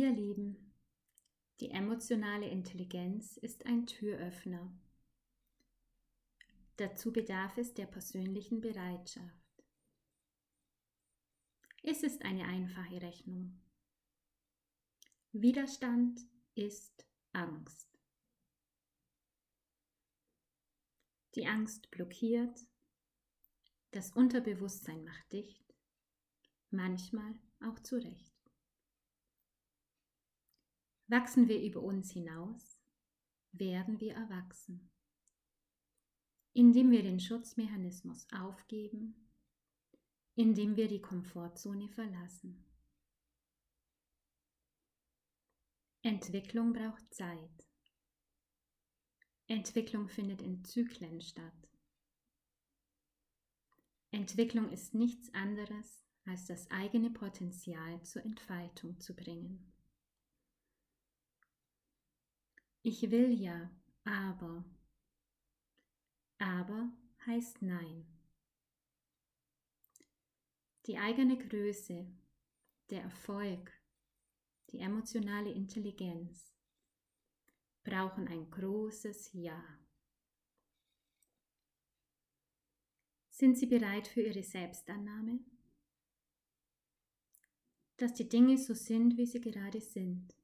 Ihr Lieben, die emotionale Intelligenz ist ein Türöffner. Dazu bedarf es der persönlichen Bereitschaft. Es ist eine einfache Rechnung. Widerstand ist Angst. Die Angst blockiert, das Unterbewusstsein macht dicht, manchmal auch zurecht. Wachsen wir über uns hinaus, werden wir erwachsen, indem wir den Schutzmechanismus aufgeben, indem wir die Komfortzone verlassen. Entwicklung braucht Zeit. Entwicklung findet in Zyklen statt. Entwicklung ist nichts anderes, als das eigene Potenzial zur Entfaltung zu bringen. Ich will ja, aber. Aber heißt Nein. Die eigene Größe, der Erfolg, die emotionale Intelligenz brauchen ein großes Ja. Sind Sie bereit für Ihre Selbstannahme? Dass die Dinge so sind, wie sie gerade sind.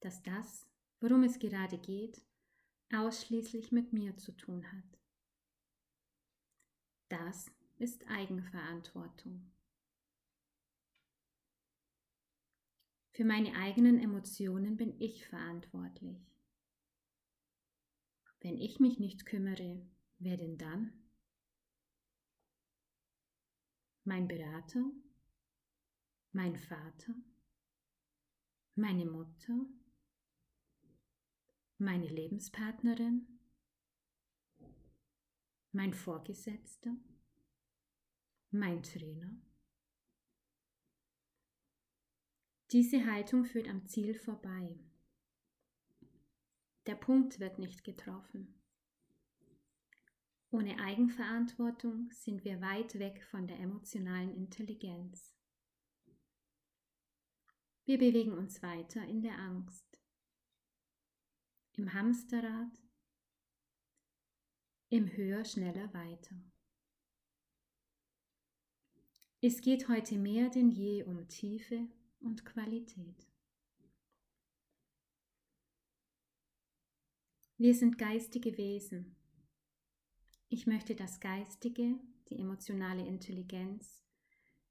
Dass das, worum es gerade geht, ausschließlich mit mir zu tun hat. Das ist Eigenverantwortung. Für meine eigenen Emotionen bin ich verantwortlich. Wenn ich mich nicht kümmere, wer denn dann? Mein Berater? Mein Vater? Meine Mutter? Meine Lebenspartnerin? Mein Vorgesetzter? Mein Trainer? Diese Haltung führt am Ziel vorbei. Der Punkt wird nicht getroffen. Ohne Eigenverantwortung sind wir weit weg von der emotionalen Intelligenz. Wir bewegen uns weiter in der Angst, im Hamsterrad, im Höher, schneller, weiter. Es geht heute mehr denn je um Tiefe und Qualität. Wir sind geistige Wesen. Ich möchte das Geistige, die emotionale Intelligenz,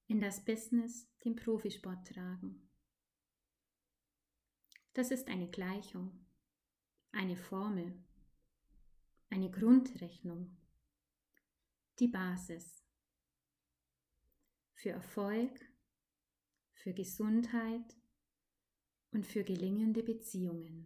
in das Business, den Profisport tragen. Das ist eine Gleichung, eine Formel, eine Grundrechnung, die Basis. Für Erfolg für Gesundheit und für gelingende Beziehungen.